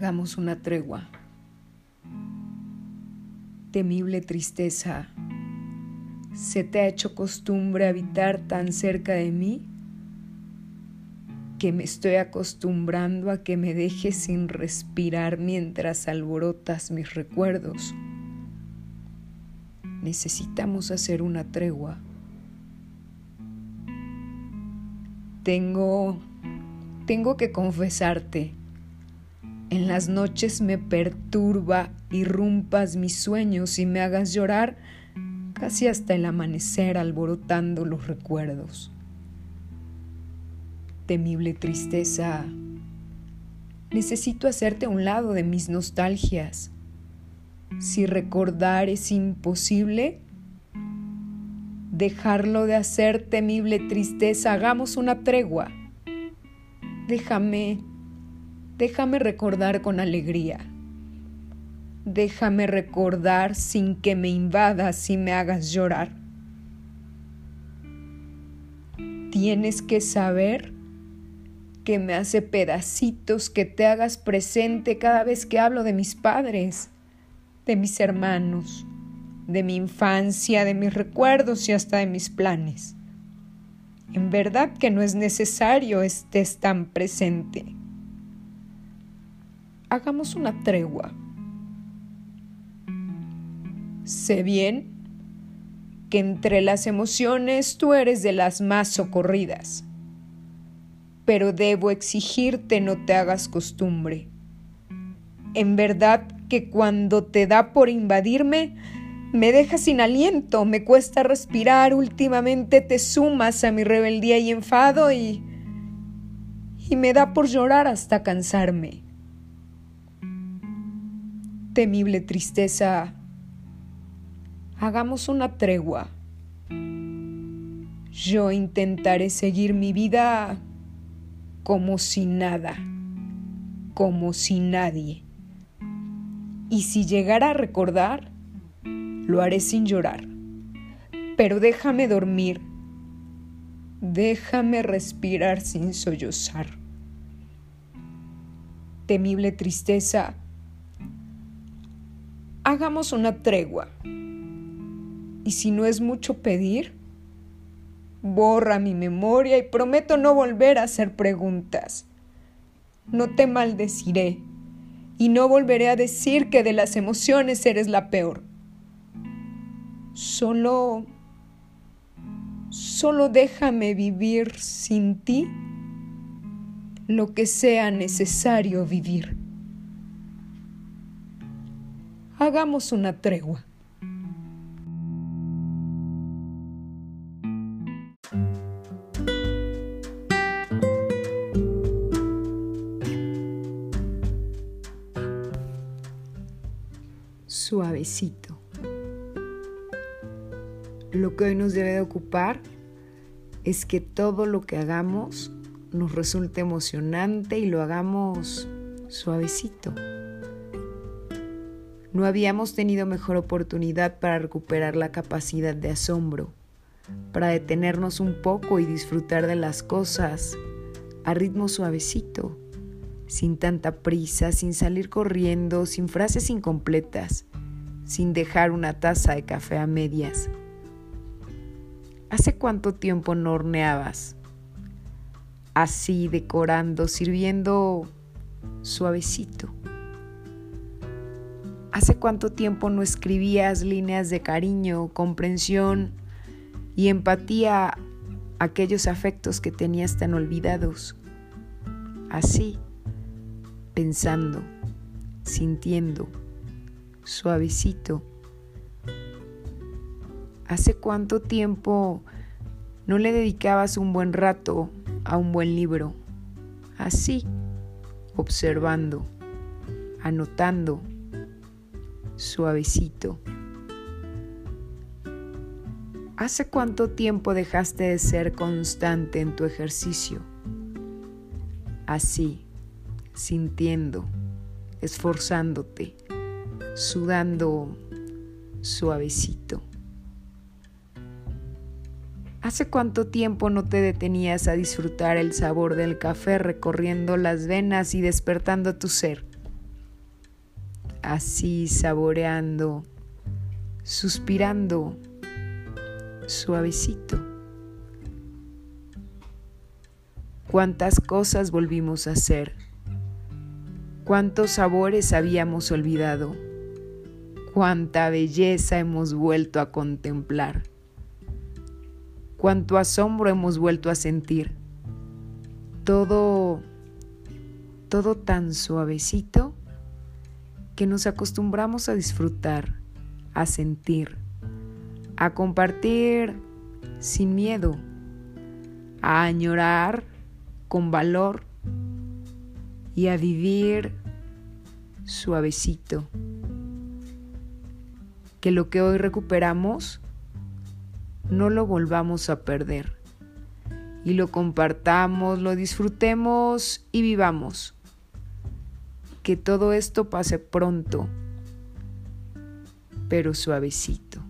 Hagamos una tregua. Temible tristeza, ¿se te ha hecho costumbre habitar tan cerca de mí? que me estoy acostumbrando a que me dejes sin respirar mientras alborotas mis recuerdos. Necesitamos hacer una tregua. Tengo tengo que confesarte en las noches me perturba, irrumpas mis sueños y me hagas llorar casi hasta el amanecer alborotando los recuerdos. Temible tristeza, necesito hacerte a un lado de mis nostalgias. Si recordar es imposible, dejarlo de hacer temible tristeza, hagamos una tregua. Déjame Déjame recordar con alegría. Déjame recordar sin que me invadas y me hagas llorar. Tienes que saber que me hace pedacitos que te hagas presente cada vez que hablo de mis padres, de mis hermanos, de mi infancia, de mis recuerdos y hasta de mis planes. En verdad que no es necesario estés tan presente hagamos una tregua. Sé bien que entre las emociones tú eres de las más socorridas, pero debo exigirte no te hagas costumbre. En verdad que cuando te da por invadirme, me dejas sin aliento, me cuesta respirar, últimamente te sumas a mi rebeldía y enfado y... y me da por llorar hasta cansarme temible tristeza, hagamos una tregua. Yo intentaré seguir mi vida como si nada, como si nadie. Y si llegara a recordar, lo haré sin llorar. Pero déjame dormir, déjame respirar sin sollozar. Temible tristeza, hagamos una tregua. Y si no es mucho pedir, borra mi memoria y prometo no volver a hacer preguntas. No te maldeciré y no volveré a decir que de las emociones eres la peor. Solo... Solo déjame vivir sin ti lo que sea necesario vivir. Hagamos una tregua. Suavecito. Lo que hoy nos debe de ocupar es que todo lo que hagamos nos resulte emocionante y lo hagamos suavecito. No habíamos tenido mejor oportunidad para recuperar la capacidad de asombro, para detenernos un poco y disfrutar de las cosas a ritmo suavecito, sin tanta prisa, sin salir corriendo, sin frases incompletas, sin dejar una taza de café a medias. ¿Hace cuánto tiempo no horneabas? Así, decorando, sirviendo suavecito. ¿Hace cuánto tiempo no escribías líneas de cariño, comprensión y empatía a aquellos afectos que tenías tan olvidados? Así, pensando, sintiendo, suavecito. ¿Hace cuánto tiempo no le dedicabas un buen rato a un buen libro? Así, observando, anotando suavecito. ¿Hace cuánto tiempo dejaste de ser constante en tu ejercicio? Así, sintiendo, esforzándote, sudando suavecito. ¿Hace cuánto tiempo no te detenías a disfrutar el sabor del café recorriendo las venas y despertando tu ser? Así saboreando, suspirando, suavecito. Cuántas cosas volvimos a hacer, cuántos sabores habíamos olvidado, cuánta belleza hemos vuelto a contemplar, cuánto asombro hemos vuelto a sentir. Todo, todo tan suavecito que nos acostumbramos a disfrutar, a sentir, a compartir sin miedo, a añorar con valor y a vivir suavecito. Que lo que hoy recuperamos no lo volvamos a perder y lo compartamos, lo disfrutemos y vivamos. Que todo esto pase pronto, pero suavecito.